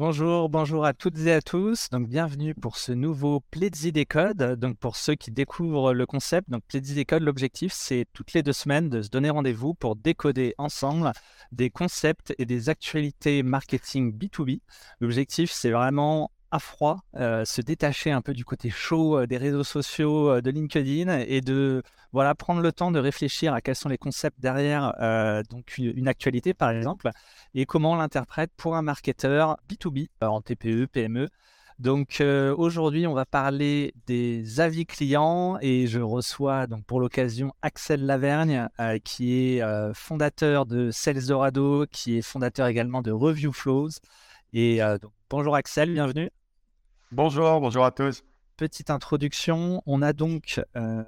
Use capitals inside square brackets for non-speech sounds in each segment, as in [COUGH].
Bonjour, bonjour à toutes et à tous. Donc, bienvenue pour ce nouveau Pledzi Décode. Donc, pour ceux qui découvrent le concept, donc Pledzi Décode, l'objectif, c'est toutes les deux semaines de se donner rendez-vous pour décoder ensemble des concepts et des actualités marketing B2B. L'objectif, c'est vraiment à froid, euh, se détacher un peu du côté chaud euh, des réseaux sociaux, euh, de LinkedIn et de voilà prendre le temps de réfléchir à quels sont les concepts derrière donc une, actualité par exemple et comment on l'interprète pour un marketeur B2B en TPE, PME. Donc aujourd'hui, on va parler des avis clients et je reçois donc pour l'occasion Axel Lavergne qui est fondateur de Sales Dorado, qui est fondateur également de Review Flows. Et bonjour Axel, bienvenue. Bonjour, bonjour à tous. Petite introduction, on a donc euh,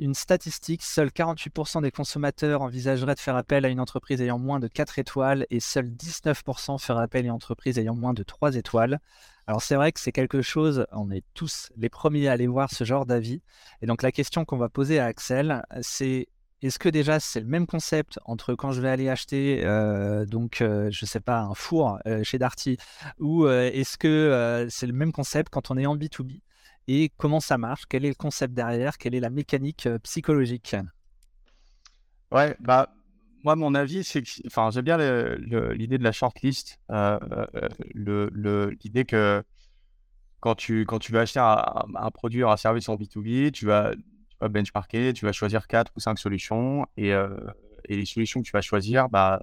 une statistique, seuls 48% des consommateurs envisageraient de faire appel à une entreprise ayant moins de 4 étoiles et seuls 19% feraient appel à une entreprise ayant moins de 3 étoiles. Alors c'est vrai que c'est quelque chose, on est tous les premiers à aller voir ce genre d'avis. Et donc la question qu'on va poser à Axel, c'est est-ce que déjà c'est le même concept entre quand je vais aller acheter euh, donc euh, je sais pas un four euh, chez Darty ou est-ce que c'est le même concept quand on est en B2B et comment ça marche? Quel est le concept derrière? Quelle est la mécanique psychologique? Ouais, bah moi mon avis c'est que enfin j'aime bien l'idée de la shortlist, l'idée que quand tu quand tu vas acheter un, un produit ou un service en B2B, tu vas vas benchmarker, tu vas choisir quatre ou cinq solutions et, euh, et, les solutions que tu vas choisir, bah,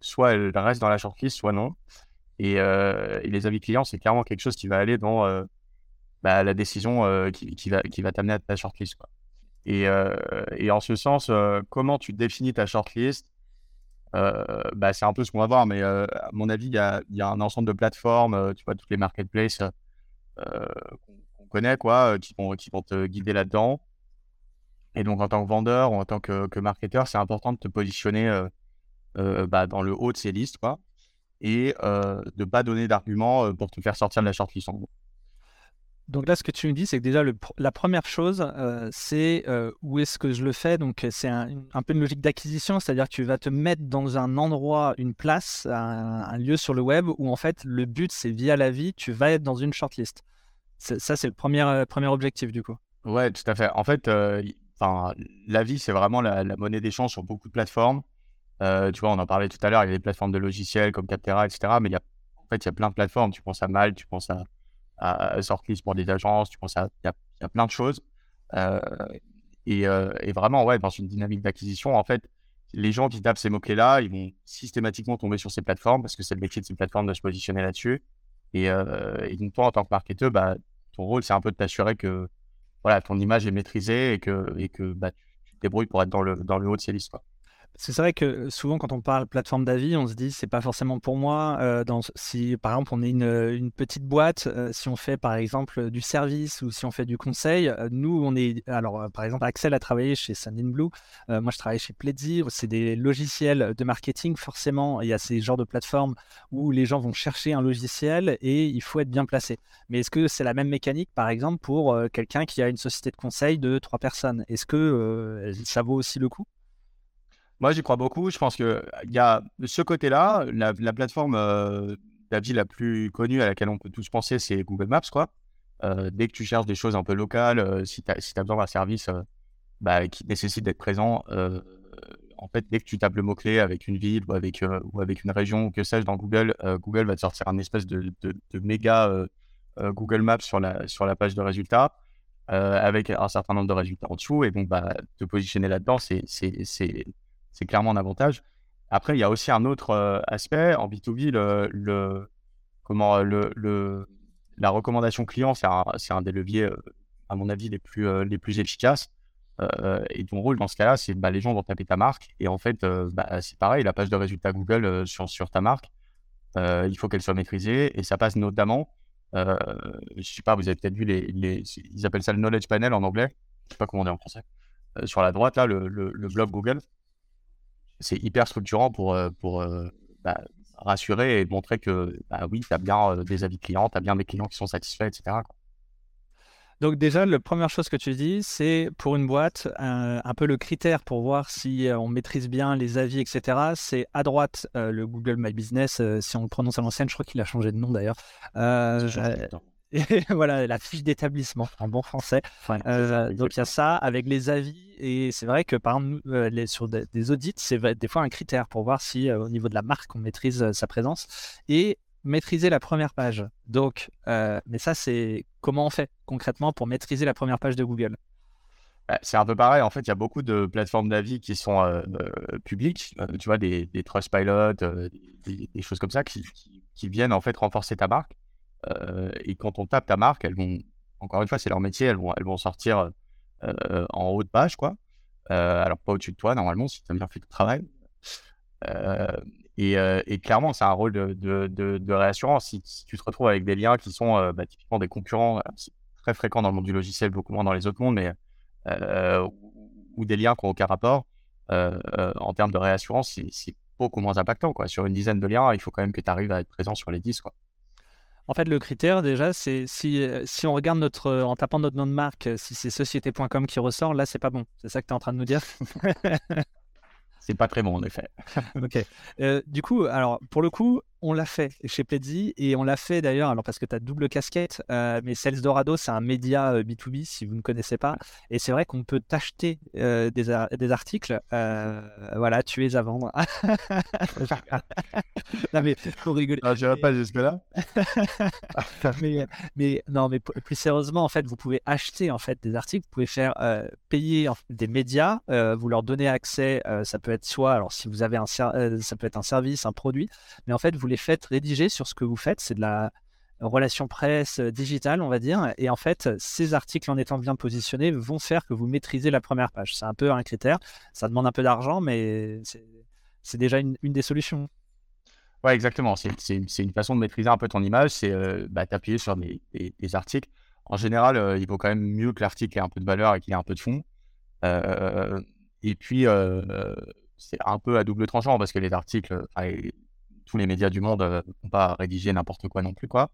soit elles restent dans la shortlist, soit non. Et, euh, et les avis clients, c'est clairement quelque chose qui va aller dans euh, bah, la décision qui, qui, va, qui va t'amener à ta shortlist. Quoi. Et, et, en ce sens, comment tu définis ta shortlist bah, C'est un peu ce qu'on va voir, mais à mon avis, il y a, y a, un ensemble de plateformes, tu vois, toutes les marketplaces qu'on connaît, quoi, qui, vont, qui vont te guider là-dedans. Et donc, en tant que vendeur ou en tant que, que marketeur, c'est important de te positionner euh, euh, bah, dans le haut de ces listes, quoi, et euh, de ne pas donner d'arguments pour te faire sortir de la shortlist, en gros. Donc là, ce que tu me dis, c'est que déjà, le, la première chose, c'est où est-ce que je le fais? Donc, c'est un, peu une logique d'acquisition, c'est-à-dire que tu vas te mettre dans un endroit, une place, un, lieu sur le web où, en fait, le but, c'est via la vie, tu vas être dans une shortlist. Ça, c'est le premier, premier objectif, du coup. Ouais, tout à fait. En fait, enfin, la vie, c'est vraiment la, monnaie d'échange sur beaucoup de plateformes. Euh, tu vois, on en parlait tout à l'heure, il y a des plateformes de logiciels comme Captera, etc. Mais il y a, en fait, il y a plein de plateformes. Tu penses à Mal, tu penses à, à pour des agences, tu penses à. Il y a, plein de choses. Euh, euh, et, vraiment, ouais, dans une dynamique d'acquisition, en fait, les gens qui tapent ces mots-clés-là, ils vont systématiquement tomber sur ces plateformes parce que c'est le métier de ces plateformes de se positionner là-dessus. Et, et, donc, toi, en tant que marketeur, bah, ton rôle, c'est un peu de t'assurer que voilà, ton image est maîtrisée et que, et que bah, tu te débrouilles pour être dans le, dans le haut de ces listes. C'est vrai que souvent, quand on parle plateforme d'avis, on se dit c'est pas forcément pour moi. Euh, si par exemple on est une, petite boîte, euh, si on fait par exemple du service ou si on fait du conseil, euh, nous on est. Alors par exemple, Axel a travaillé chez Sandinblue, moi je travaille chez Pledzi, c'est des logiciels de marketing. Forcément, il y a ces genres de plateformes où les gens vont chercher un logiciel et il faut être bien placé. Mais est-ce que c'est la même mécanique par exemple pour quelqu'un qui a une société de conseil de trois personnes? Est-ce que ça vaut aussi le coup? Moi, j'y crois beaucoup. Je pense qu'il y a ce côté-là, la, plateforme euh, d'avis la plus connue à laquelle on peut tous penser, c'est Google Maps. Quoi. Euh, dès que tu cherches des choses un peu locales, euh, si tu as, si besoin d'un service bah, qui nécessite d'être présent, en fait, dès que tu tapes le mot-clé avec une ville ou avec, ou avec une région ou que sais-je dans Google, Google va te sortir un espèce de, de, méga Google Maps sur la, sur la page de résultats. avec un certain nombre de résultats en dessous et donc bah, te positionner là-dedans c'est c'est clairement un avantage. Après, il y a aussi un autre euh, aspect. En B2B, le, comment, le, le, la recommandation client, c'est un, un, des leviers, euh, à mon avis, les plus, euh, les plus efficaces. et ton rôle dans ce cas-là, c'est bah, les gens vont taper ta marque. Et en fait, bah, c'est pareil, la page de résultats Google sur, sur ta marque, il faut qu'elle soit maîtrisée. Et ça passe notamment, je ne sais pas, vous avez peut-être vu, les, ils appellent ça le knowledge panel en anglais. Je ne sais pas comment on dit en français. sur la droite, là, le, le, le blog Google c'est hyper structurant pour, euh, pour euh, bah, rassurer et montrer que bah, oui, tu as bien euh, des avis clients, tu as bien des clients qui sont satisfaits, etc. Donc déjà, la première chose que tu dis, c'est pour une boîte, un, peu le critère pour voir si on maîtrise bien les avis, etc. C'est à droite le Google My Business, si on le prononce à l'ancienne, je crois qu'il a changé de nom d'ailleurs. et [LAUGHS] voilà, la fiche d'établissement en bon français. donc il y a ça avec les avis. Et c'est vrai que par exemple, les, sur des, audits, c'est des fois un critère pour voir si au niveau de la marque, on maîtrise sa présence. Et maîtriser la première page. Donc, mais ça, c'est comment on fait concrètement pour maîtriser la première page de Google? Bah, c'est un peu pareil. En fait, il y a beaucoup de plateformes d'avis qui sont publiques. tu vois, des, des Trustpilot, des, des, choses comme ça qui, qui, viennent en fait renforcer ta marque. Et quand on tape ta marque, elles vont, encore une fois, c'est leur métier, elles vont, elles vont sortir en haut de page, quoi. alors, pas au-dessus de toi, normalement, si tu as bien fait ton travail. Et, clairement, c'est un rôle de, de, réassurance. Si, tu te retrouves avec des liens qui sont bah, typiquement des concurrents, c'est très fréquent dans le monde du logiciel, beaucoup moins dans les autres mondes, mais ou des liens qui n'ont aucun rapport, en termes de réassurance, c'est beaucoup moins impactant. Quoi. Sur une dizaine de liens, il faut quand même que tu arrives à être présent sur les 10. Quoi. En fait, le critère, déjà, c'est si, si on regarde notre, en tapant notre nom de marque, si c'est société.com qui ressort, là, c'est pas bon. C'est ça que tu es en train de nous dire? [LAUGHS] C'est pas très bon en effet. [LAUGHS] ok. Euh, du coup, alors pour le coup, on l'a fait chez Pledzi et on l'a fait d'ailleurs, alors parce que tu as double casquette, euh, mais Sales Dorado, c'est un média B2B euh, si vous ne connaissez pas. Et c'est vrai qu'on peut t'acheter des, des, articles. voilà, tu es à vendre. [LAUGHS] non, mais faut rigoler. Ah, je pas jusque-là. [LAUGHS] mais, mais, non, mais plus sérieusement, en fait, vous pouvez acheter en fait des articles, vous pouvez faire payer des médias, vous leur donnez accès, ça peut être soit, alors si vous avez un, ça peut être un service, un produit, mais en fait, vous les faites rédiger sur ce que vous faites. C'est de la relation presse euh, digitale, on va dire. Et en fait, ces articles, en étant bien positionnés, vont faire que vous maîtrisez la première page. C'est un peu un critère. Ça demande un peu d'argent, mais c'est déjà une, des solutions. Ouais, exactement. C'est une façon de maîtriser un peu ton image. C'est euh, bah, t'appuyer sur des, articles. En général, euh, il vaut quand même mieux que l'article ait un peu de valeur et qu'il ait un peu de fond. et puis, c'est un peu à double tranchant parce que les articles, tous les médias du monde ne vont pas rédiger n'importe quoi non plus. Quoi.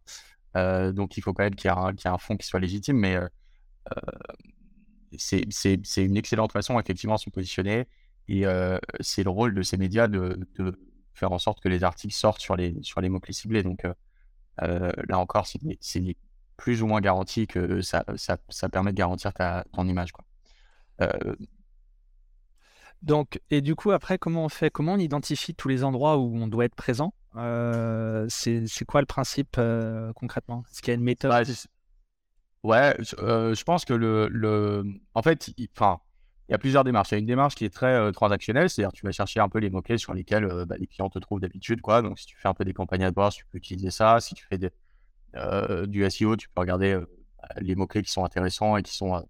donc, il faut quand même qu'il y, ait un fond qui soit légitime, mais c'est une excellente façon, effectivement, de se positionner. Et c'est le rôle de ces médias de, faire en sorte que les articles sortent sur les, mots-clés ciblés. Donc, là encore, c'est plus ou moins garanti que ça, permet de garantir ton image. Quoi. Donc, et du coup, après, comment on fait? Comment on identifie tous les endroits où on doit être présent? Euh, C'est quoi le principe euh, concrètement? Est-ce qu'il y a une méthode? Bah, Ouais, euh, je pense que le, le... en fait, enfin, il y a plusieurs démarches. Il y a une démarche qui est très transactionnelle, c'est-à-dire tu vas chercher un peu les mots-clés sur lesquels bah, les clients te trouvent d'habitude, quoi. Donc, si tu fais un peu des campagnes AdWords, tu peux utiliser ça. Si tu fais des, du SEO, tu peux regarder les mots-clés qui sont intéressants et qui sont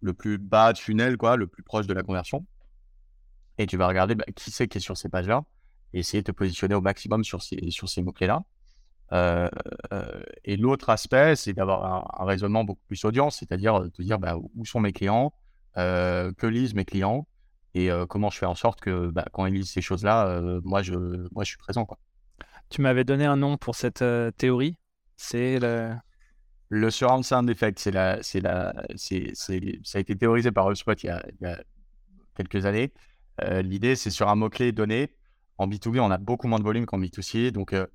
le plus bas de funnel, quoi, le plus proche de la conversion et tu vas regarder bah, qui c'est qui est sur ces pages-là et essayer de te positionner au maximum sur ces, sur ces mots-clés-là. Euh, euh, et l'autre aspect, c'est d'avoir un, raisonnement beaucoup plus audience, c'est-à-dire de te dire bah, où sont mes clients, euh, que lisent mes clients et comment je fais en sorte que bah, quand ils lisent ces choses-là, moi, je, moi je suis présent. Quoi. Tu m'avais donné un nom pour cette théorie C'est le... Le surround sound effect, c'est la, c'est la, c'est, ça a été théorisé par HubSpot il y a quelques années. Euh, l'idée, c'est sur un mot-clé donné. En B2B, on a beaucoup moins de volume qu'en B2C. Donc, euh,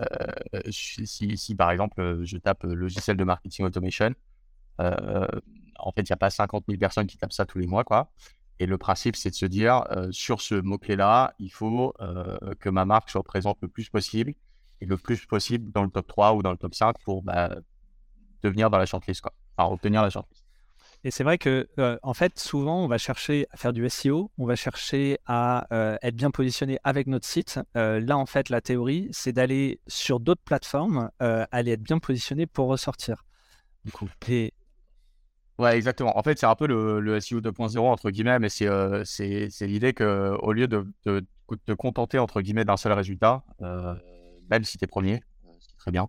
euh, si, par exemple, je tape logiciel de marketing automation, en fait, il n'y a pas 50 000 personnes qui tapent ça tous les mois. Quoi. Et le principe, c'est de se dire, sur ce mot-clé-là, il faut que ma marque soit présente le plus possible et le plus possible dans le top 3 ou dans le top 5 pour bah, devenir dans la shortlist, quoi. Enfin, obtenir la shortlist. Et c'est vrai que, euh, en fait, souvent, on va chercher à faire du SEO, on va chercher à euh, être bien positionné avec notre site. Euh, là, en fait, la théorie, c'est d'aller sur d'autres plateformes, aller être bien positionné pour ressortir. Du coup, et... Ouais, exactement. En fait, c'est un peu le, SEO 2.0, entre guillemets, mais c'est c'est l'idée qu'au lieu de, te contenter, entre guillemets, d'un seul résultat, même si tu es premier, ce qui est très bien,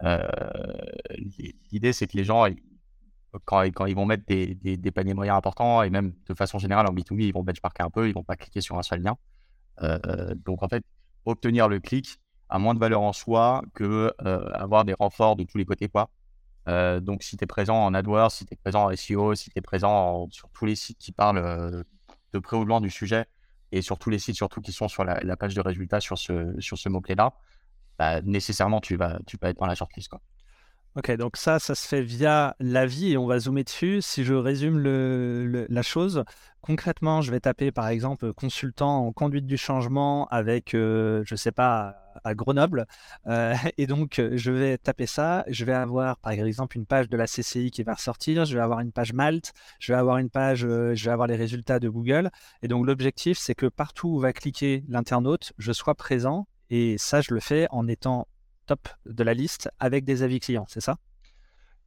[LAUGHS] l'idée, c'est que les gens quand, ils vont mettre des, des, paniers moyens importants et même de façon générale en B2B, ils vont benchmarker un peu, ils vont pas cliquer sur un seul lien. Euh, donc en fait, obtenir le clic a moins de valeur en soi que euh, avoir des renforts de tous les côtés. Quoi. donc, si tu es présent en AdWords, si tu es présent en SEO, si tu es présent sur tous les sites qui parlent de près ou de loin du sujet, et sur tous les sites surtout qui sont sur la, page de résultats sur ce, sur ce mot-clé-là, bah, nécessairement, tu vas, tu vas être dans la shortlist. Quoi. Ok, donc ça, ça se fait via l'avis et on va zoomer dessus. Si je résume la chose, concrètement, je vais taper par exemple consultant en conduite du changement avec, euh, je ne sais pas, à Grenoble. Euh, [LAUGHS] et donc, je vais taper ça. Je vais avoir par exemple une page de la CCI qui va ressortir. Je vais avoir une page Malte. Je vais avoir une page, euh, je vais avoir les résultats de Google. Et donc, l'objectif, c'est que partout où va cliquer l'internaute, je sois présent. Et ça, je le fais en étant top de la liste avec des avis clients, c'est ça?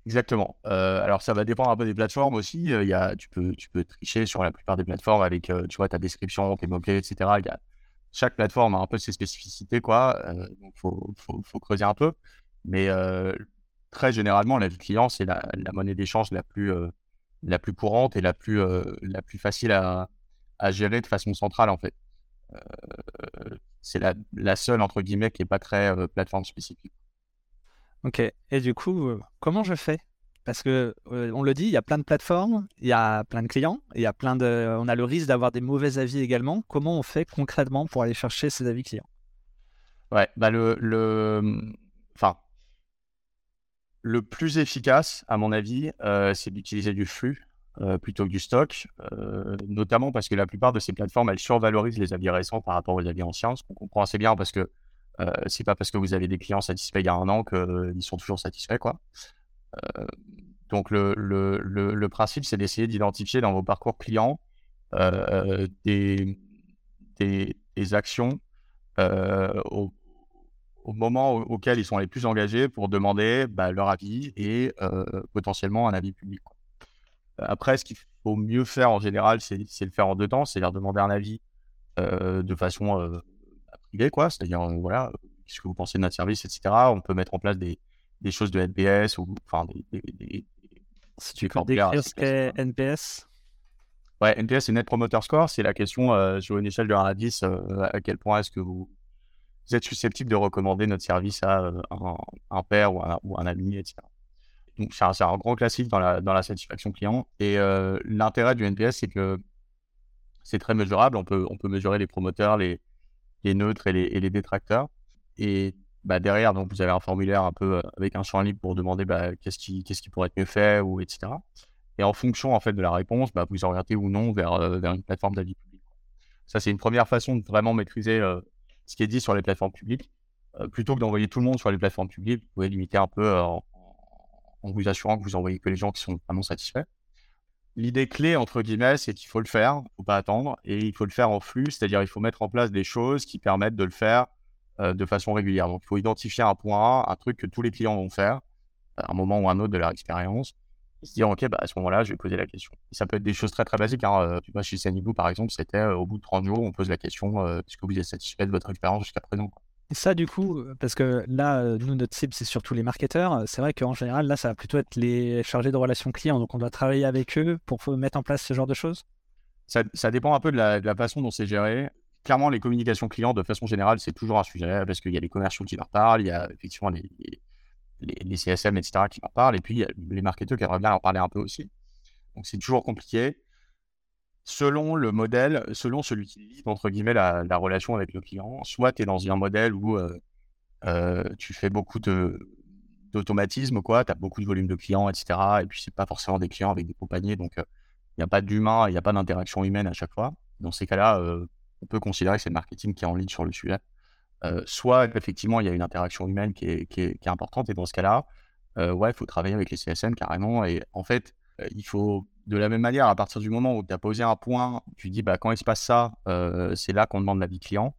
Exactement. Euh, alors ça va dépendre un peu des plateformes aussi. Euh, il y a, tu, peux, tu peux tricher sur la plupart des plateformes avec euh, tu vois, ta description, tes mots-clés, etc. Y a, chaque plateforme a un peu ses spécificités, quoi. faut, faut, faut, creuser un peu. Mais très généralement, l'avis client, c'est la, la, monnaie d'échange la plus, la plus courante et la plus, la plus facile à, à gérer de façon centrale, en fait c'est la, seule, entre guillemets, qui n'est pas très plateforme spécifique. Ok. Et du coup, comment je fais? Parce que on le dit, il y a plein de plateformes, il y a plein de clients, il y a plein de, on a le risque d'avoir des mauvais avis également. Comment on fait concrètement pour aller chercher ces avis clients? Ouais, bah le, le, enfin, le plus efficace, à mon avis, c'est d'utiliser du flux. Euh, plutôt que du stock, euh, notamment parce que la plupart de ces plateformes, elles survalorisent les avis récents par rapport aux avis anciens, ce qu'on comprend assez bien parce que euh, c'est pas parce que vous avez des clients satisfaits il y a un an qu'ils sont toujours satisfaits. Quoi. donc le, le, le, principe, c'est d'essayer d'identifier dans vos parcours clients des, des, des, actions au, au, moment auquel ils sont les plus engagés pour demander bah, leur avis et potentiellement un avis public. Après, ce qu'il faut mieux faire en général, c'est le faire en deux temps, c'est-à-dire demander un avis euh, de façon euh, privée, quoi. C'est-à-dire, euh, voilà, qu'est-ce que vous pensez de notre service, etc. On peut mettre en place des, des choses de NPS ou enfin des, des, si tu peux décrire ce qu'est NPS Ouais, NPS, c'est Net Promoter Score. C'est la question sur une échelle de 1 à 10, à quel point est-ce que vous, êtes susceptible de recommander notre service à un, un, père ou ou un ami, etc c'est un, grand classique dans la, satisfaction client. Et euh, l'intérêt du NPS, c'est que c'est très mesurable. On peut, on peut mesurer les promoteurs, les, les neutres et les, détracteurs. Et bah, derrière, donc, vous avez un formulaire un peu euh, avec un champ libre pour demander bah, qu'est-ce qui, qu'est-ce qui pourrait être mieux fait, ou etc. Et en fonction en fait de la réponse, bah, vous orientez ou non vers, euh, vers une plateforme d'avis public. Ça, c'est une première façon de vraiment maîtriser ce qui est dit sur les plateformes publiques. plutôt que d'envoyer tout le monde sur les plateformes publiques, vous pouvez limiter un peu en vous assurant que vous envoyez que les gens qui sont vraiment satisfaits. L'idée clé, entre guillemets, c'est qu'il faut le faire, il ne faut pas attendre, et il faut le faire en flux, c'est-à-dire il faut mettre en place des choses qui permettent de le faire euh, de façon régulière. Donc il faut identifier un point, un truc que tous les clients vont faire, à un moment ou un autre de leur expérience, et se dire, OK, bah, à ce moment-là, je vais poser la question. ça peut être des choses très très basiques. Hein. Euh, tu vois, chez Sanibou, par exemple, c'était euh, au bout de 30 jours, on pose la question, est-ce que vous êtes satisfait de votre expérience jusqu'à présent et ça, du coup, euh, parce que là, euh, nous, notre cible, c'est surtout les marketeurs. C'est vrai qu'en général, là, ça va plutôt être les chargés de relations clients. Donc, on doit travailler avec eux pour mettre en place ce genre de choses. Ça, dépend un peu de la, façon dont c'est géré. Clairement, les communications clients, de façon générale, c'est toujours un sujet parce qu'il y a les commerciaux qui leur parlent, il y a effectivement les, les, CSM, etc., qui leur parlent, et puis il y a les marketeurs qui aimeraient bien leur parler un peu aussi. Donc, c'est toujours compliqué selon le modèle, selon celui qui lit, entre guillemets, la, relation avec le client. Soit tu es dans un modèle où euh, euh, tu fais beaucoup d'automatisme, quoi, tu as beaucoup de volume de clients, etc. Et puis, c'est pas forcément des clients avec des compagnies, donc il n'y a pas d'humain, il n'y a pas d'interaction humaine à chaque fois. Dans ces cas-là, on peut considérer que c'est le marketing qui est en ligne sur le sujet. soit, effectivement, il y a une interaction humaine qui est, qui est importante, et dans ce cas-là, ouais, il faut travailler avec les CSM carrément. Et en fait, il faut de la même manière, à partir du moment où tu as posé un point, tu dis bah, quand il se passe ça, euh, c'est là qu'on demande l'avis client.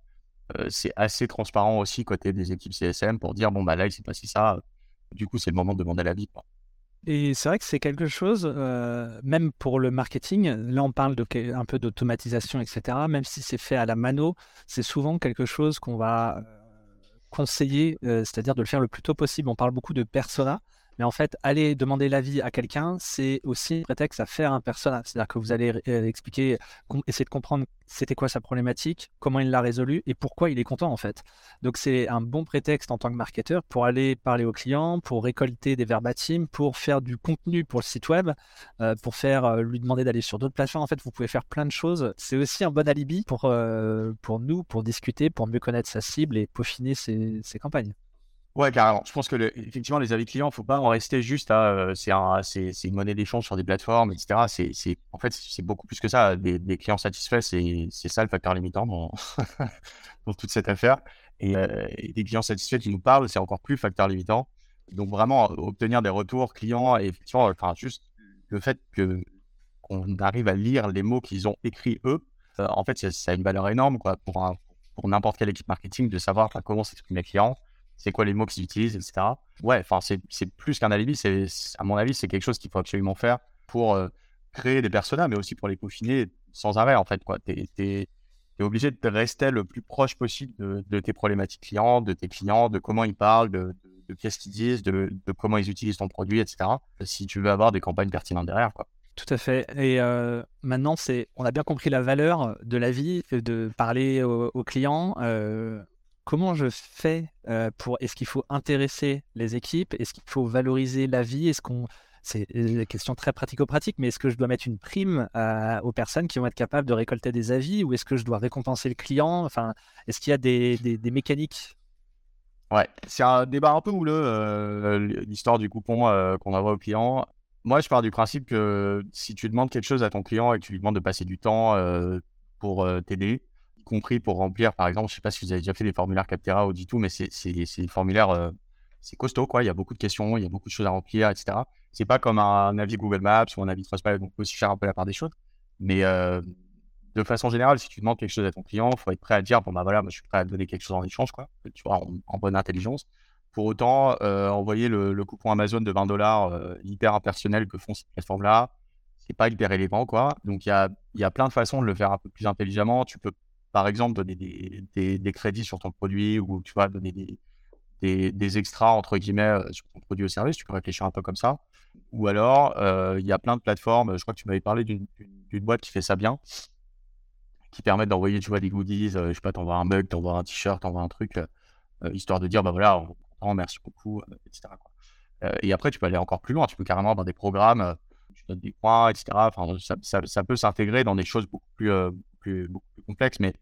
Euh, c'est assez transparent aussi côté des équipes CSM pour dire bon, bah là, il s'est passé ça, du coup, c'est le moment de demander l'avis. Et c'est vrai que c'est quelque chose, euh, même pour le marketing, là on parle un peu d'automatisation, etc. Même si c'est fait à la mano, c'est souvent quelque chose qu'on va conseiller, c'est-à-dire de le faire le plus tôt possible. On parle beaucoup de persona, Mais en fait, aller demander l'avis à quelqu'un, c'est aussi un prétexte à faire un persona. C'est-à-dire que vous allez euh, expliquer, essayer de comprendre c'était quoi sa problématique, comment il l'a résolu et pourquoi il est content en fait. Donc c'est un bon prétexte en tant que marketeur pour aller parler au client, pour récolter des verbatims, pour faire du contenu pour le site web, euh, pour faire euh, lui demander d'aller sur d'autres plateformes. En fait, vous pouvez faire plein de choses. C'est aussi un bon alibi pour, pour nous, pour discuter, pour mieux connaître sa cible et peaufiner ses campagnes. Ouais, carrément. Je pense que effectivement, les avis clients, faut pas en rester juste à euh, c'est un, c'est, une monnaie d'échange sur des plateformes, etc. C'est, en fait, c'est beaucoup plus que ça. Des, clients satisfaits, c'est, ça le facteur limitant dans, [LAUGHS] toute cette affaire. Euh, et, des clients satisfaits qui nous parlent, c'est encore plus facteur limitant. Donc vraiment, obtenir des retours clients et effectivement, enfin, juste le fait qu'on arrive à lire les mots qu'ils ont écrits eux, euh, en fait, ça, a une valeur énorme pour, n'importe quelle équipe marketing de savoir comment s'expriment les clients c'est quoi les mots qu'ils utilisent, etc. Ouais, enfin, c'est plus qu'un alibi, c'est à mon avis, c'est quelque chose qu'il faut absolument faire pour euh, créer des personnages, mais aussi pour les peaufiner sans arrêt, en fait. Tu es, obligé de rester le plus proche possible de, tes problématiques clients, de tes clients, de comment ils parlent, de, qu'est-ce qu'ils disent, de, comment ils utilisent ton produit, etc. Si tu veux avoir des campagnes pertinentes derrière. Tout à fait. Et euh, maintenant, c'est, on a bien compris la valeur de la vie, de parler aux, clients. Euh, comment je fais pour. Est-ce qu'il faut intéresser les équipes? Est-ce qu'il faut valoriser la vie? Est-ce qu'on. C'est une question très pratico-pratique, mais est-ce que je dois mettre une prime aux personnes qui vont être capables de récolter des avis ou est-ce que je dois récompenser le client? Enfin, est-ce qu'il y a des, des, mécaniques? Ouais, c'est un débat un peu houleux, l'histoire du coupon qu'on envoie au client. Moi, je pars du principe que si tu demandes quelque chose à ton client et que tu lui demandes de passer du temps pour t'aider, compris pour remplir, par exemple, je sais pas si vous avez déjà fait des formulaires Captera ou du tout, mais c'est des formulaires, euh, c'est costaud, quoi. Il y a beaucoup de questions, il y a beaucoup de choses à remplir, etc. C'est pas comme un avis Google Maps ou un avis Trustpilot, donc aussi faire un peu la part des choses. Mais euh, de façon générale, si tu demandes quelque chose à ton client, il faut être prêt à dire, bon, bah voilà, je suis prêt à donner quelque chose en échange, quoi, tu vois, en, bonne intelligence. Pour autant, euh, envoyer le, coupon Amazon de 20 dollars hyper impersonnel que font ces plateformes-là, c'est pas hyper élégant, quoi. Donc, il y a, y a plein de façons de le faire un peu plus intelligemment. Tu peux par exemple, donner des, crédits sur ton produit ou tu vas donner des, des, extras, entre guillemets, sur ton produit ou service. Tu peux réfléchir un peu comme ça. Ou alors, il y a plein de plateformes. Je crois que tu m'avais parlé d'une boîte qui fait ça bien, qui permet d'envoyer, tu vois, des goodies. Euh, je sais pas, t'envoies un mug, t'envoies un t-shirt, t'envoies un truc, histoire de dire, bah voilà, on, merci beaucoup, etc. et après, tu peux aller encore plus loin. Tu peux carrément dans des programmes, tu donnes des points, etc. Enfin, ça, ça, peut s'intégrer dans des choses beaucoup plus, complexe, mais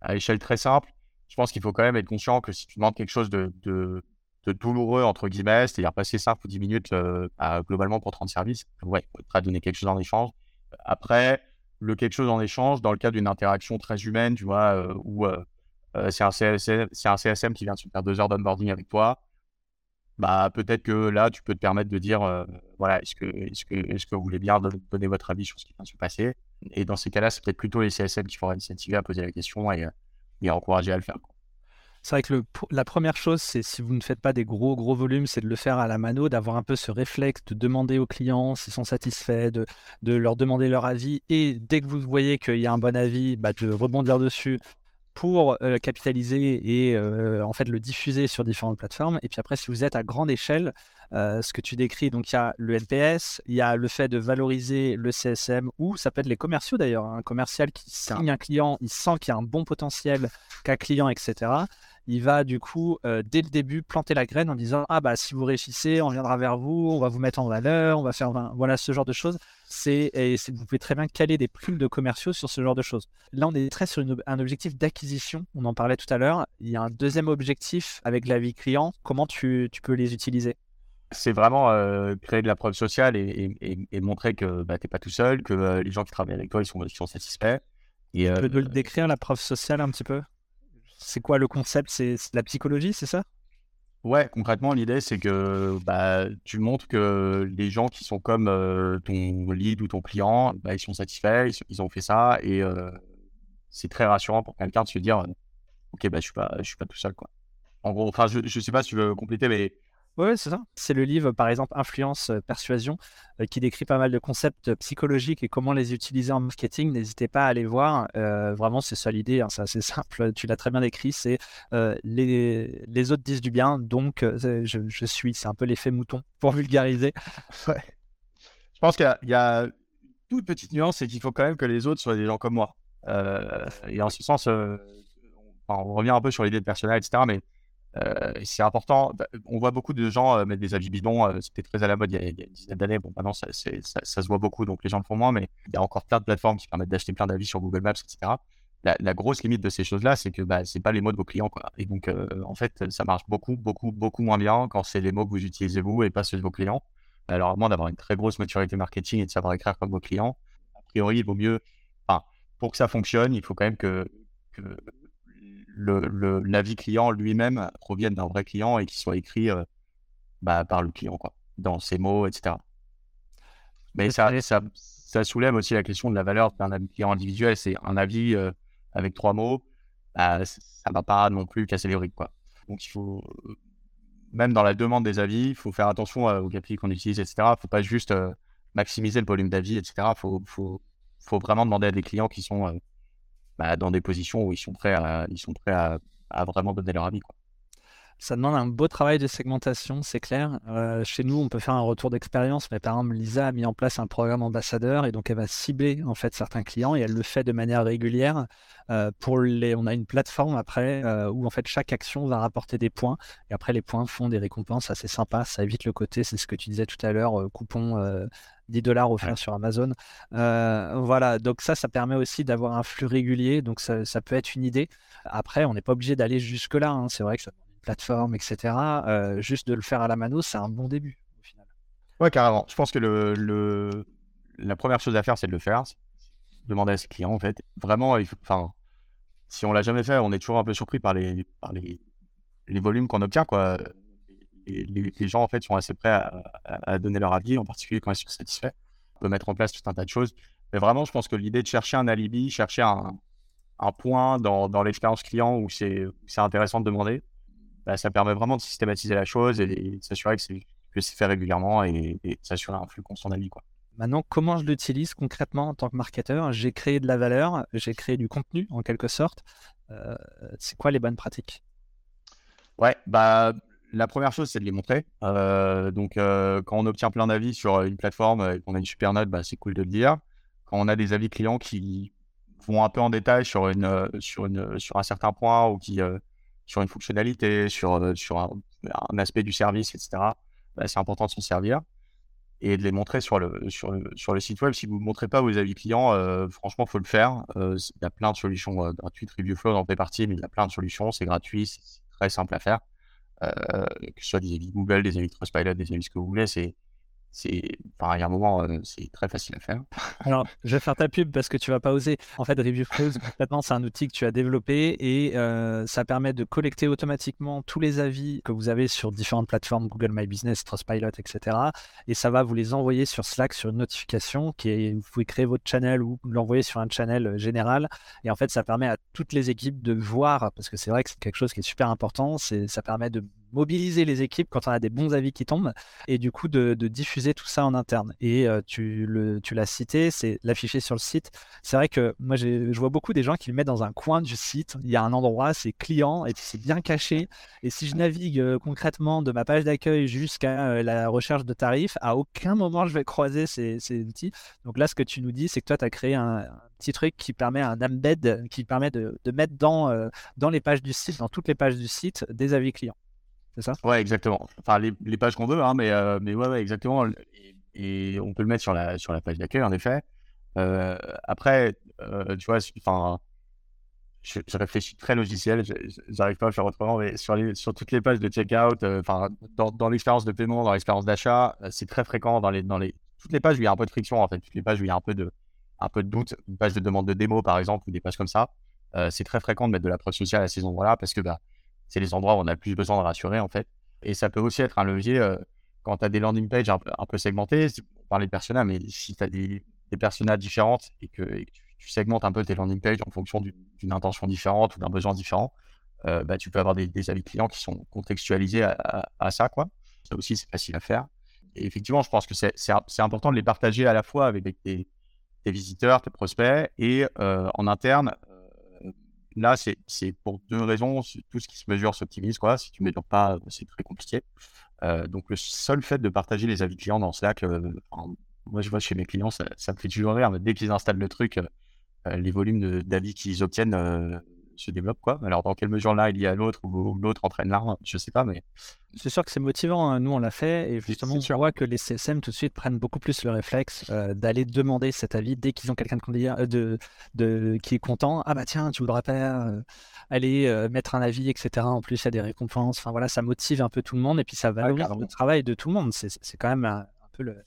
à échelle très simple, je pense qu'il faut quand même être conscient que si tu demandes quelque chose de, de, douloureux, entre guillemets, c'est-à-dire passer 5 ou 10 minutes euh, globalement pour 30 services, ouais, prêt à donner quelque chose en échange. Après, le quelque chose en échange, dans le cas d'une interaction très humaine, tu vois, euh, où euh, c'est un, un CSM qui vient de faire deux heures d'onboarding avec toi, bah, peut-être que là, tu peux te permettre de dire, voilà, est-ce que, est-ce, que, est-ce que vous voulez bien donner votre avis sur ce qui vient de se passer? Et dans ces cas-là, c'est peut-être plutôt les CSM qui feront incentiver à poser la question et, et encourager à le faire. C'est vrai que le, la première chose, c'est si vous ne faites pas des gros gros volumes, c'est de le faire à la mano, d'avoir un peu ce réflexe de demander aux clients s'ils sont satisfaits, de, de, leur demander leur avis et dès que vous voyez qu'il y a un bon avis, bah, de rebondir dessus pour euh, capitaliser et euh, en fait le diffuser sur différentes plateformes. Et puis après, si vous êtes à grande échelle, euh, ce que tu décris, donc il y a le NPS, il y a le fait de valoriser le CSM ou ça peut être les commerciaux d'ailleurs. Un commercial qui signe un client, il sent qu'il y a un bon potentiel qu'un client, etc. Il va du coup dès le début planter la graine en disant ah bah si vous réussissez, on viendra vers vous, on va vous mettre en valeur, on va faire voilà ce genre de choses c'est et vous pouvez très bien caler des primes de commerciaux sur ce genre de choses. Là, on est très sur un objectif d'acquisition. On en parlait tout à l'heure. Il y a un deuxième objectif avec la vie client. Comment tu, peux les utiliser? C'est vraiment euh, créer de la preuve sociale et, montrer que bah, tu n'es pas tout seul, que euh, les gens qui travaillent avec toi, ils sont, sont satisfaits. Et, tu peux le décrire, la preuve sociale, un petit peu? C'est quoi le concept? C'est la psychologie, c'est ça? Ouais, concrètement, l'idée, c'est que bah, tu montres que les gens qui sont comme euh, ton lead ou ton client, bah, ils sont satisfaits, ils, ont fait ça, et euh, c'est très rassurant pour quelqu'un de se dire, ok, bah, je suis pas, je suis pas tout seul, quoi. En gros, enfin, je, je sais pas si tu veux compléter, mais Oui, c'est ça. C'est le livre, par exemple, Influence, euh, Persuasion, euh, qui décrit pas mal de concepts psychologiques et comment les utiliser en marketing. N'hésitez pas à aller voir. Euh, vraiment, c'est ça l'idée. Hein, c'est assez [LAUGHS] simple. Tu l'as très bien décrit. C'est les, les, autres disent du bien, donc je, je, suis. C'est un peu l'effet mouton [LAUGHS] pour vulgariser. [LAUGHS] Ouais. Je pense qu'il y, y, a toute petite nuance, c'est qu'il faut quand même que les autres soient des gens comme moi. et en ce sens, on revient un peu sur l'idée de personnel, etc. Mais euh, c'est important. On voit beaucoup de gens euh, mettre des avis bidons. Euh, c'était très à la mode il y a, une dizaine d'années. Bon, maintenant, ça, se voit beaucoup, donc les gens le font moins, mais il y a encore plein de plateformes qui permettent d'acheter plein d'avis sur Google Maps, etc. La, grosse limite de ces choses-là, c'est que bah, ce n'est pas les mots de vos clients. Et donc, en fait, ça marche beaucoup, beaucoup, beaucoup moins bien quand c'est les mots que vous utilisez vous et pas ceux de vos clients. Alors, à moins d'avoir une très grosse maturité marketing et de savoir écrire comme vos clients, a priori, il vaut mieux. Enfin, pour que ça fonctionne, il faut quand même que le, l'avis client lui-même provienne d'un vrai client et qu'il soit écrit euh, bah, par le client, quoi, dans ses mots, etc. Mais ça, ça, ça, soulève aussi la question de la valeur d'un avis client individuel. C'est un avis euh, avec trois mots, bah, ça ne va pas non plus casser les briques. Quoi. Donc il faut, même dans la demande des avis, il faut faire attention aux KPI qu'on utilise, etc. Il ne faut pas juste euh, maximiser le volume d'avis, etc. Il faut, faut, faut, vraiment demander à des clients qui sont bah, dans des positions où ils sont prêts à, ils sont prêts à, vraiment donner leur avis. Quoi. Ça demande un beau travail de segmentation, c'est clair. Euh, chez nous, on peut faire un retour d'expérience, mais par exemple, Lisa a mis en place un programme ambassadeur et donc elle va cibler en fait certains clients et elle le fait de manière régulière. Euh, pour les, on a une plateforme après euh, où en fait chaque action va rapporter des points et après les points font des récompenses assez sympas. Ça évite le côté, c'est ce que tu disais tout à l'heure, coupon 10 dollars offerts sur Amazon. voilà, donc ça, ça permet aussi d'avoir un flux régulier, donc ça, ça, peut être une idée. Après, on n'est pas obligé d'aller jusque-là. Hein. C'est vrai que ça plateforme, etc. Euh, juste de le faire à la mano, c'est un bon début au final. Ouais, carrément. Je pense que le, le... la première chose à faire, c'est de le faire. Demander à ses clients, en fait. Vraiment, il faut... enfin, si on l'a jamais fait, on est toujours un peu surpris par les, par les, les volumes qu'on obtient, quoi. Les, les, gens, en fait, sont assez prêts à, à, donner leur avis, en particulier quand ils sont satisfaits. On peut mettre en place tout un tas de choses. Mais vraiment, je pense que l'idée de chercher un alibi, chercher un, un point dans, dans l'expérience client où c'est intéressant de demander, bah, ça permet vraiment de systématiser la chose et, de s'assurer que c'est fait régulièrement et, s'assurer un flux constant d'avis. Maintenant, comment je l'utilise concrètement en tant que marketeur? J'ai créé de la valeur, j'ai créé du contenu en quelque sorte. Euh, c'est quoi les bonnes pratiques? Ouais, bah la première chose, c'est de les montrer. Euh, donc, euh, quand on obtient plein d'avis sur une plateforme et qu'on a une super note, bah, c'est cool de le dire. Quand on a des avis clients qui vont un peu en détail sur, un certain point ou qui, sur une fonctionnalité, sur, euh, un, aspect du service, etc., bah, c'est important de s'en servir et de les montrer sur le, site web. Si vous ne montrez pas vos avis clients, euh, franchement, il faut le faire. Euh, il y a plein de solutions gratuites. ReviewFlow en fait partie, mais il y a plein de solutions. C'est gratuit, c'est très simple à faire. Que ce soit des avis Google, des avis Trustpilot, des avis ce que vous voulez, c'est enfin, il y moment, euh, c'est très facile à faire. [LAUGHS] Alors, je vais faire ta pub parce que tu vas pas oser. En fait, Review maintenant, c'est un outil que tu as développé et euh, ça permet de collecter automatiquement tous les avis que vous avez sur différentes plateformes, Google My Business, Trustpilot, etc. Et ça va vous les envoyer sur Slack sur une notification qui est, vous pouvez créer votre channel ou l'envoyer sur un channel euh, général. Et en fait, ça permet à toutes les équipes de voir, parce que c'est vrai que c'est quelque chose qui est super important, ça permet de mobiliser les équipes quand on a des bons avis qui tombent et du coup de, diffuser tout ça en interne. Et euh, tu, le, tu l'as cité, c'est l'afficher sur le site. C'est vrai que moi je vois beaucoup des gens qui le mettent dans un coin du site. Il y a un endroit, c'est client et c'est bien caché. Et si je navigue euh, concrètement de ma page d'accueil jusqu'à euh, la recherche de tarifs, à aucun moment je vais croiser ces, outils. Donc là, ce que tu nous dis, c'est que toi, tu as créé un, petit truc qui permet un embed, qui permet de, mettre dans, dans les pages du site, dans toutes les pages du site, des avis clients c'est ça? Ouais, exactement. Enfin, les, pages qu'on veut, hein, mais, euh, mais ouais, exactement. Et, on peut le mettre sur la, sur la page d'accueil, en effet. Euh, après, euh, tu vois, enfin, je, réfléchis très logiciel, j'arrive pas à faire autrement, mais sur, sur toutes les pages de checkout, enfin, dans, dans l'expérience de paiement, dans l'expérience d'achat, c'est très fréquent dans les, dans les, toutes les pages où il y a un peu de friction, en fait, toutes les pages où il y a un peu de, un peu de doute, une page de demande de démo, par exemple, ou des pages comme ça, c'est très fréquent de mettre de la preuve sociale à ces endroits-là parce que, bah, c'est les endroits où on a le plus besoin de rassurer, en fait. Et ça peut aussi être un levier euh, quand tu as des landing pages un, peu segmentés. On parlait de personas, mais si tu as des, des personas différentes et que, tu, segmentes un peu tes landing pages en fonction d'une intention différente ou d'un besoin différent, euh, bah, tu peux avoir des, avis clients qui sont contextualisés à, ça, quoi. Ça aussi, c'est facile à faire. Et effectivement, je pense que c'est important de les partager à la fois avec tes, visiteurs, tes prospects et en interne. Là, c'est pour deux raisons. Tout ce qui se mesure s'optimise. Si tu ne mesures pas, c'est très compliqué. donc, le seul fait de partager les avis clients dans Slack, moi, je vois chez mes clients, ça, ça me fait toujours rire. Mais dès qu'ils installent le truc, les volumes d'avis qu'ils obtiennent se développe. Quoi. Alors, dans quelle mesure là il y a l'autre ou l'autre entraîne l'un, je sais pas. mais C'est sûr que c'est motivant. Hein. Nous, on l'a fait et justement, on voit que les CSM tout de suite prennent beaucoup plus le réflexe euh, d'aller demander cet avis dès qu'ils ont quelqu'un de, de, de, qui est content. Ah bah tiens, tu voudrais pas euh, aller euh, mettre un avis, etc. En plus, il y a des récompenses. Enfin voilà, ça motive un peu tout le monde et puis ça valorise le travail de tout le monde. C'est quand même un, peu le,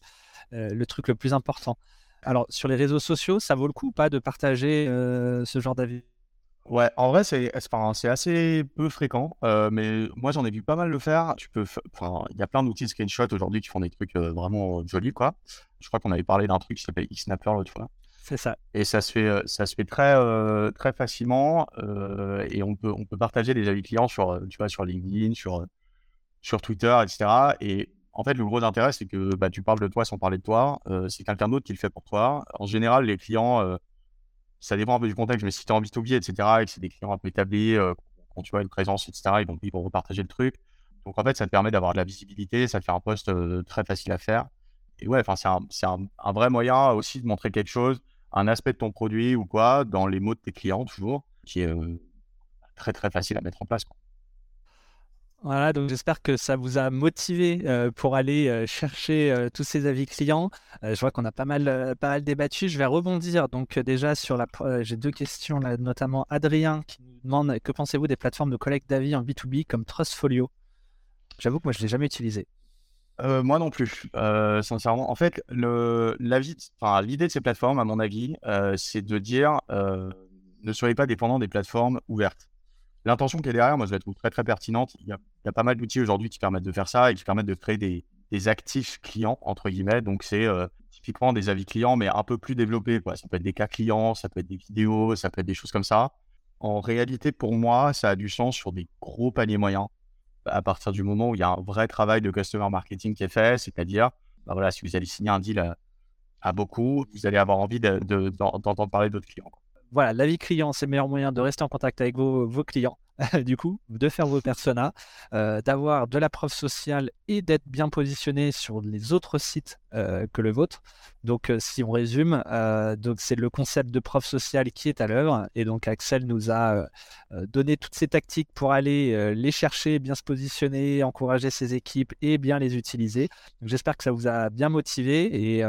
le truc le plus important. Alors, sur les réseaux sociaux, ça vaut le coup pas de partager ce genre d'avis? Ouais, en vrai, c'est assez peu fréquent, euh, mais moi, j'en ai vu pas mal le faire. Tu peux enfin, il y a plein d'outils de screenshot aujourd'hui qui font des trucs euh, vraiment jolis, quoi. Je crois qu'on avait parlé d'un truc qui s'appelle Xnapper l'autre fois. C'est ça. Et ça se fait, euh, ça se fait très, très facilement, et on peut, on peut partager des avis clients sur, tu vois, sur LinkedIn, sur, sur Twitter, etc. Et en fait, le gros intérêt, c'est que bah, tu parles de toi sans parler de toi. c'est quelqu'un d'autre qui le fait pour toi. En général, les clients ça dépend un peu du contexte, mais si tu es en B2B, etc., et que c'est des clients un peu établis, euh, quand tu vois une présence, etc., ils vont, ils vont repartager le truc. Donc en fait, ça te permet d'avoir de la visibilité, ça te fait un poste euh, très facile à faire. Et ouais, c'est un, un, vrai moyen aussi de montrer quelque chose, un aspect de ton produit ou quoi, dans les mots de tes clients toujours, qui est euh, très très facile à mettre en place. Voilà, donc j'espère que ça vous a motivé euh, pour aller euh, chercher euh, tous ces avis clients. je vois qu'on a pas mal, pas mal débattu. Je vais rebondir donc déjà sur la. J'ai deux questions là, notamment Adrien qui nous demande que pensez-vous des plateformes de collecte d'avis en B2B comme Trustfolio? J'avoue que moi je l'ai jamais utilisé. moi non plus, sincèrement. En fait, l'idée de ces plateformes, à mon avis, c'est de dire ne soyez pas dépendant des plateformes ouvertes l'intention qui est derrière, moi, je la trouve très, très pertinente. Il y a, pas mal d'outils aujourd'hui qui permettent de faire ça et qui permettent de créer des, actifs clients, entre guillemets. Donc, c'est euh, typiquement des avis clients, mais un peu plus développés. Ça peut être des cas clients, ça peut être des vidéos, ça peut être des choses comme ça. En réalité, pour moi, ça a du sens sur des gros paniers moyens. À partir du moment où il y a un vrai travail de customer marketing qui est fait, c'est-à-dire, bah voilà, si vous allez signer un deal à, beaucoup, vous allez avoir envie d'entendre parler d'autres clients voilà, l'avis client, c'est le meilleur moyen de rester en contact avec vos, clients, [LAUGHS] du coup, de faire vos personas, euh, d'avoir de la preuve sociale et d'être bien positionné sur les autres sites euh, que le vôtre. Donc, euh, si on résume, donc c'est le concept de preuve sociale qui est à l'œuvre. Et donc, Axel nous a donné toutes ces tactiques pour aller les chercher, bien se positionner, encourager ses équipes et bien les utiliser. J'espère que ça vous a bien motivé et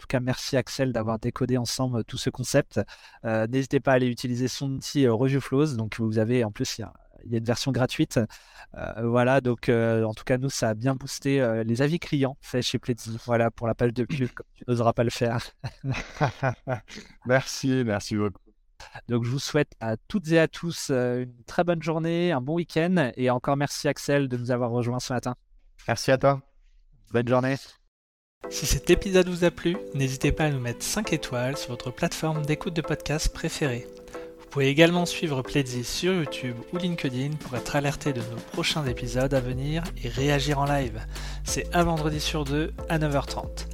tout cas, merci Axel d'avoir décodé ensemble tout ce concept. Euh, n'hésitez pas à aller utiliser son outil euh, ReviewFlows. Donc, vous avez en plus, il y a, une version gratuite. Euh, voilà, donc en tout cas, nous, ça a bien boosté les avis clients faits chez Pledzi. Voilà, pour la page de pub, comme tu n'oseras pas le faire. [LAUGHS] merci, merci beaucoup. Donc, je vous souhaite à toutes et à tous une très bonne journée, un bon week-end. Et encore merci Axel de nous avoir rejoints ce matin. Merci à toi. Bonne journée. Si cet épisode vous a plu, n'hésitez pas à nous mettre 5 étoiles sur votre plateforme d'écoute de podcast préférée. Vous pouvez également suivre Pledzi sur YouTube ou LinkedIn pour être alerté de nos prochains épisodes à venir et réagir en live. C'est un vendredi sur deux à 9h30.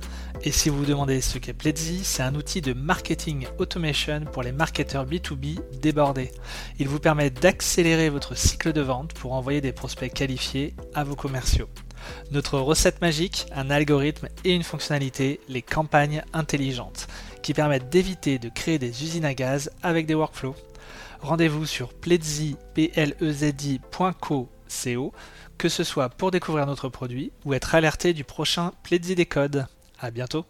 Et si vous vous demandez ce qu'est Pledzi, c'est un outil de marketing automation pour les marketeurs B2B débordés. Il vous permet d'accélérer votre cycle de vente pour envoyer des prospects qualifiés à vos commerciaux. Notre recette magique, un algorithme et une fonctionnalité, les campagnes intelligentes, qui permettent d'éviter de créer des usines à gaz avec des workflows. Rendez-vous sur plezi.co, que ce soit pour découvrir notre produit ou être alerté du prochain Pledzi Décode. À bientôt